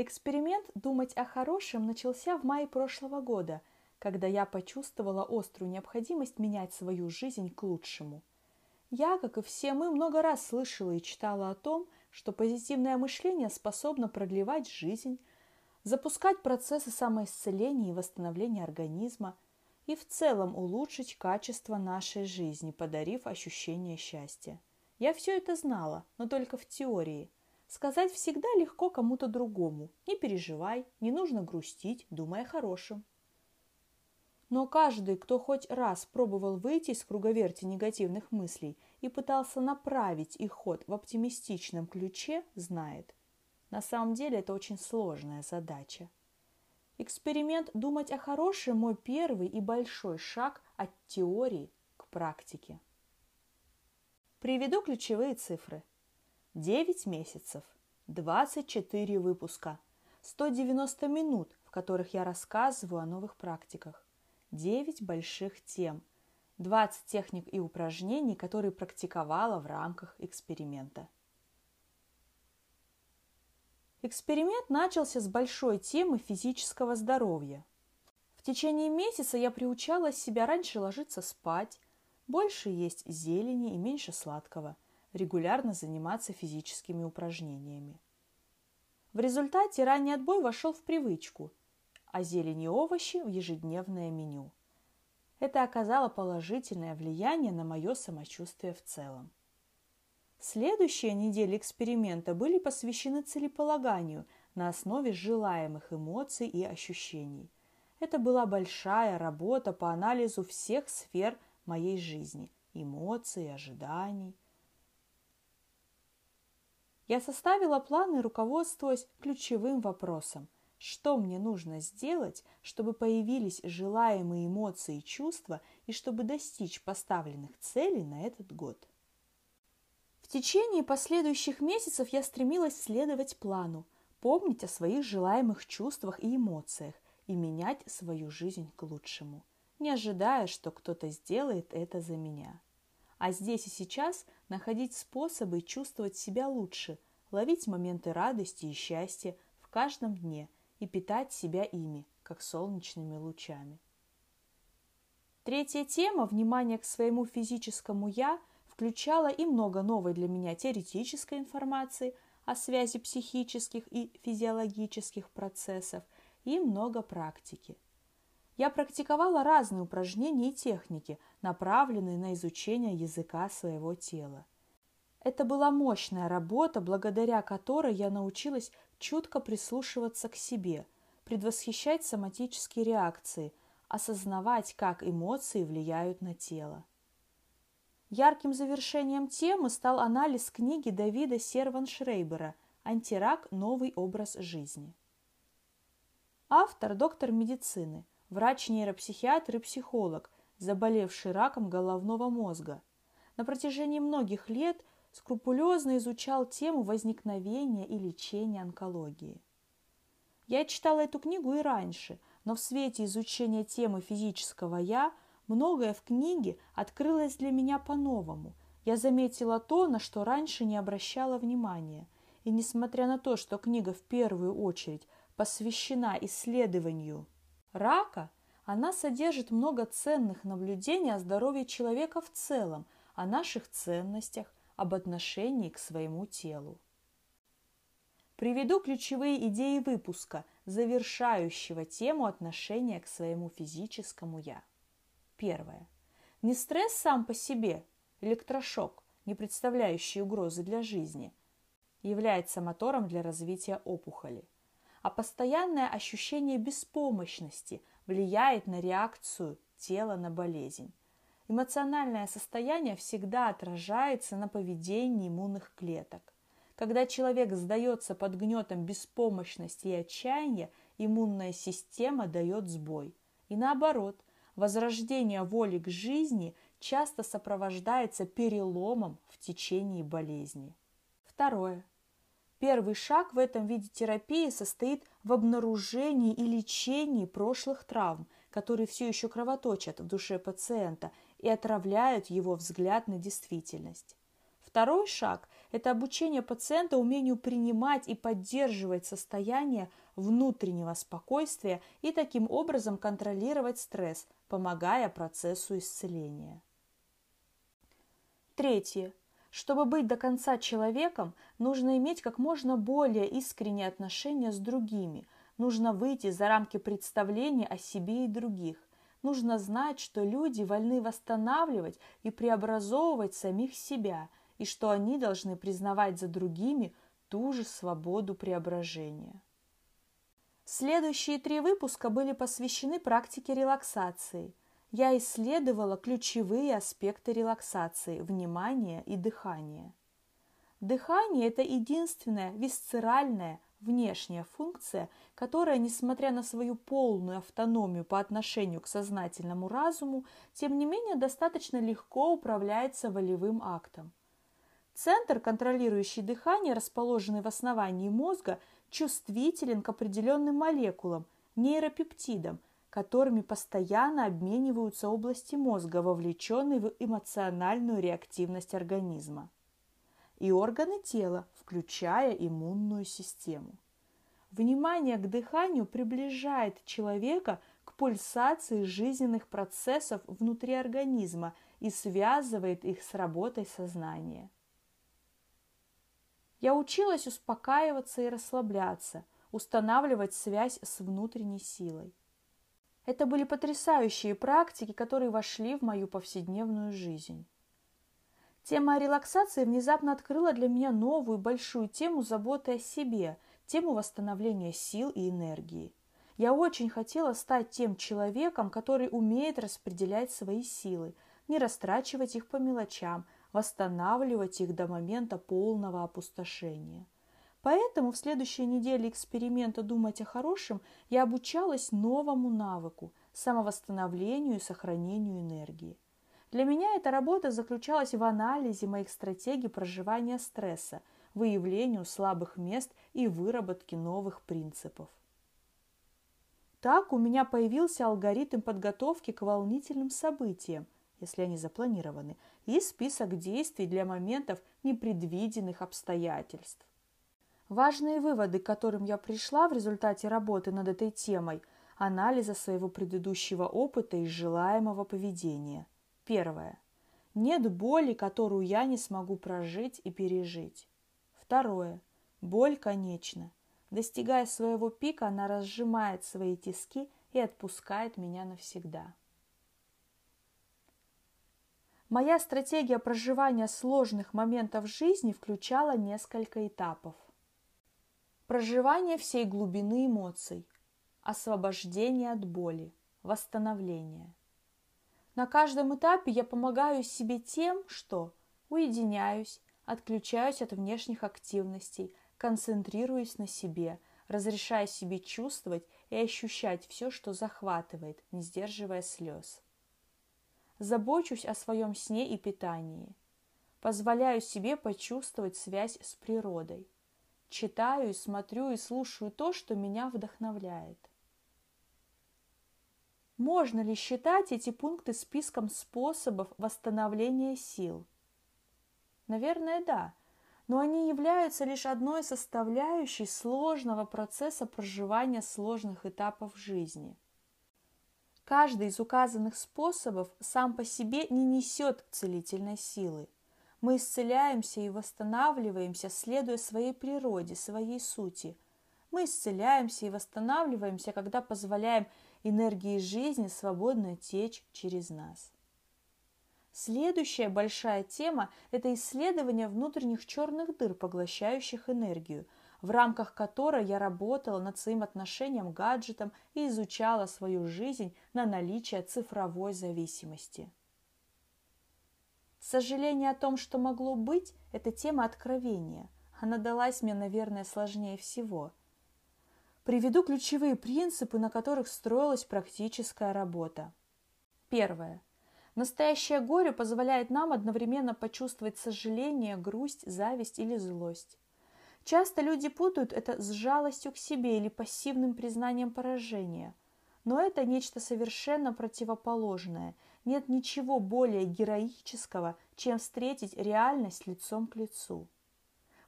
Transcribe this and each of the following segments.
Эксперимент «Думать о хорошем» начался в мае прошлого года, когда я почувствовала острую необходимость менять свою жизнь к лучшему. Я, как и все мы, много раз слышала и читала о том, что позитивное мышление способно продлевать жизнь, запускать процессы самоисцеления и восстановления организма и в целом улучшить качество нашей жизни, подарив ощущение счастья. Я все это знала, но только в теории. Сказать всегда легко кому-то другому. Не переживай, не нужно грустить, думай о хорошем. Но каждый, кто хоть раз пробовал выйти из круговерти негативных мыслей и пытался направить их ход в оптимистичном ключе, знает. На самом деле это очень сложная задача. Эксперимент «Думать о хорошем» – мой первый и большой шаг от теории к практике. Приведу ключевые цифры. 9 месяцев, 24 выпуска, 190 минут, в которых я рассказываю о новых практиках, 9 больших тем, 20 техник и упражнений, которые практиковала в рамках эксперимента. Эксперимент начался с большой темы физического здоровья. В течение месяца я приучала себя раньше ложиться спать, больше есть зелени и меньше сладкого, регулярно заниматься физическими упражнениями. В результате ранний отбой вошел в привычку, а зелень и овощи в ежедневное меню. Это оказало положительное влияние на мое самочувствие в целом. Следующие недели эксперимента были посвящены целеполаганию на основе желаемых эмоций и ощущений. Это была большая работа по анализу всех сфер моей жизни – эмоций, ожиданий. Я составила планы, руководствуясь ключевым вопросом – что мне нужно сделать, чтобы появились желаемые эмоции и чувства и чтобы достичь поставленных целей на этот год. В течение последующих месяцев я стремилась следовать плану, помнить о своих желаемых чувствах и эмоциях и менять свою жизнь к лучшему – не ожидая, что кто-то сделает это за меня. А здесь и сейчас находить способы чувствовать себя лучше, ловить моменты радости и счастья в каждом дне и питать себя ими, как солнечными лучами. Третья тема «Внимание к своему физическому «я» включала и много новой для меня теоретической информации о связи психических и физиологических процессов и много практики – я практиковала разные упражнения и техники, направленные на изучение языка своего тела. Это была мощная работа, благодаря которой я научилась чутко прислушиваться к себе, предвосхищать соматические реакции, осознавать, как эмоции влияют на тело. Ярким завершением темы стал анализ книги Давида Серван-Шрейбера «Антирак. Новый образ жизни». Автор – доктор медицины – врач-нейропсихиатр и психолог, заболевший раком головного мозга. На протяжении многих лет скрупулезно изучал тему возникновения и лечения онкологии. Я читала эту книгу и раньше, но в свете изучения темы физического «я» многое в книге открылось для меня по-новому. Я заметила то, на что раньше не обращала внимания. И несмотря на то, что книга в первую очередь посвящена исследованию рака, она содержит много ценных наблюдений о здоровье человека в целом, о наших ценностях, об отношении к своему телу. Приведу ключевые идеи выпуска, завершающего тему отношения к своему физическому «я». Первое. Не стресс сам по себе, электрошок, не представляющий угрозы для жизни, является мотором для развития опухоли – а постоянное ощущение беспомощности влияет на реакцию тела на болезнь. Эмоциональное состояние всегда отражается на поведении иммунных клеток. Когда человек сдается под гнетом беспомощности и отчаяния, иммунная система дает сбой. И наоборот, возрождение воли к жизни часто сопровождается переломом в течение болезни. Второе. Первый шаг в этом виде терапии состоит в обнаружении и лечении прошлых травм, которые все еще кровоточат в душе пациента и отравляют его взгляд на действительность. Второй шаг – это обучение пациента умению принимать и поддерживать состояние внутреннего спокойствия и таким образом контролировать стресс, помогая процессу исцеления. Третье. Чтобы быть до конца человеком, нужно иметь как можно более искренние отношения с другими, нужно выйти за рамки представления о себе и других. Нужно знать, что люди вольны восстанавливать и преобразовывать самих себя, и что они должны признавать за другими ту же свободу преображения. Следующие три выпуска были посвящены практике релаксации. Я исследовала ключевые аспекты релаксации – внимание и дыхание. Дыхание – это единственная висцеральная, внешняя функция, которая, несмотря на свою полную автономию по отношению к сознательному разуму, тем не менее достаточно легко управляется волевым актом. Центр, контролирующий дыхание, расположенный в основании мозга, чувствителен к определенным молекулам, нейропептидам, которыми постоянно обмениваются области мозга, вовлеченные в эмоциональную реактивность организма и органы тела, включая иммунную систему. Внимание к дыханию приближает человека к пульсации жизненных процессов внутри организма и связывает их с работой сознания. Я училась успокаиваться и расслабляться, устанавливать связь с внутренней силой. Это были потрясающие практики, которые вошли в мою повседневную жизнь. Тема релаксации внезапно открыла для меня новую большую тему заботы о себе, тему восстановления сил и энергии. Я очень хотела стать тем человеком, который умеет распределять свои силы, не растрачивать их по мелочам, восстанавливать их до момента полного опустошения. Поэтому в следующей неделе эксперимента «Думать о хорошем» я обучалась новому навыку – самовосстановлению и сохранению энергии. Для меня эта работа заключалась в анализе моих стратегий проживания стресса, выявлению слабых мест и выработке новых принципов. Так у меня появился алгоритм подготовки к волнительным событиям, если они запланированы, и список действий для моментов непредвиденных обстоятельств. Важные выводы, к которым я пришла в результате работы над этой темой – анализа своего предыдущего опыта и желаемого поведения – Первое. Нет боли, которую я не смогу прожить и пережить. Второе. Боль конечна. Достигая своего пика, она разжимает свои тиски и отпускает меня навсегда. Моя стратегия проживания сложных моментов жизни включала несколько этапов. Проживание всей глубины эмоций, освобождение от боли, восстановление. На каждом этапе я помогаю себе тем, что уединяюсь, отключаюсь от внешних активностей, концентрируюсь на себе, разрешаю себе чувствовать и ощущать все, что захватывает, не сдерживая слез. Забочусь о своем сне и питании. Позволяю себе почувствовать связь с природой. Читаю, смотрю и слушаю то, что меня вдохновляет. Можно ли считать эти пункты списком способов восстановления сил? Наверное, да, но они являются лишь одной составляющей сложного процесса проживания сложных этапов жизни. Каждый из указанных способов сам по себе не несет целительной силы. Мы исцеляемся и восстанавливаемся, следуя своей природе, своей сути. Мы исцеляемся и восстанавливаемся, когда позволяем энергии жизни свободно течь через нас. Следующая большая тема – это исследование внутренних черных дыр, поглощающих энергию, в рамках которой я работала над своим отношением к гаджетам и изучала свою жизнь на наличие цифровой зависимости. Сожаление о том, что могло быть – это тема откровения. Она далась мне, наверное, сложнее всего – Приведу ключевые принципы, на которых строилась практическая работа. Первое. Настоящее горе позволяет нам одновременно почувствовать сожаление, грусть, зависть или злость. Часто люди путают это с жалостью к себе или пассивным признанием поражения. Но это нечто совершенно противоположное. Нет ничего более героического, чем встретить реальность лицом к лицу.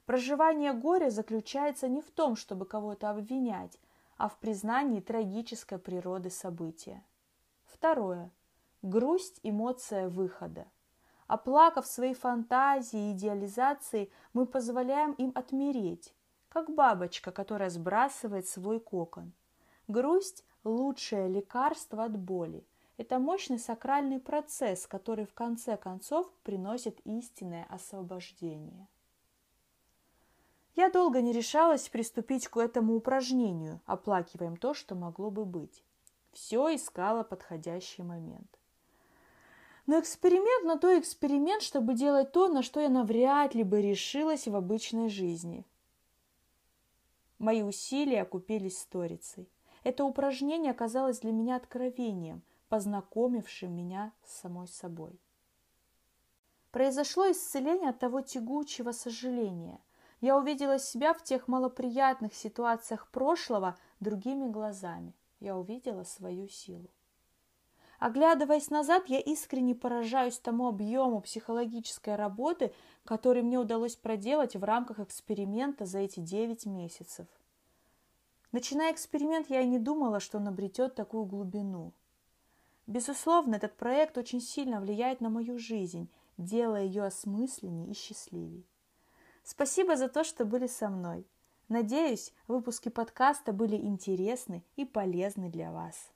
Проживание горя заключается не в том, чтобы кого-то обвинять, а в признании трагической природы события. Второе. Грусть – эмоция выхода. Оплакав свои фантазии и идеализации, мы позволяем им отмереть, как бабочка, которая сбрасывает свой кокон. Грусть – лучшее лекарство от боли. Это мощный сакральный процесс, который в конце концов приносит истинное освобождение. Я долго не решалась приступить к этому упражнению, оплакиваем то, что могло бы быть. Все искала подходящий момент. Но эксперимент на то эксперимент, чтобы делать то, на что я навряд ли бы решилась в обычной жизни. Мои усилия окупились сторицей. Это упражнение оказалось для меня откровением, познакомившим меня с самой собой. Произошло исцеление от того тягучего сожаления – я увидела себя в тех малоприятных ситуациях прошлого другими глазами. Я увидела свою силу. Оглядываясь назад, я искренне поражаюсь тому объему психологической работы, который мне удалось проделать в рамках эксперимента за эти 9 месяцев. Начиная эксперимент, я и не думала, что он обретет такую глубину. Безусловно, этот проект очень сильно влияет на мою жизнь, делая ее осмысленнее и счастливее. Спасибо за то, что были со мной. Надеюсь, выпуски подкаста были интересны и полезны для вас.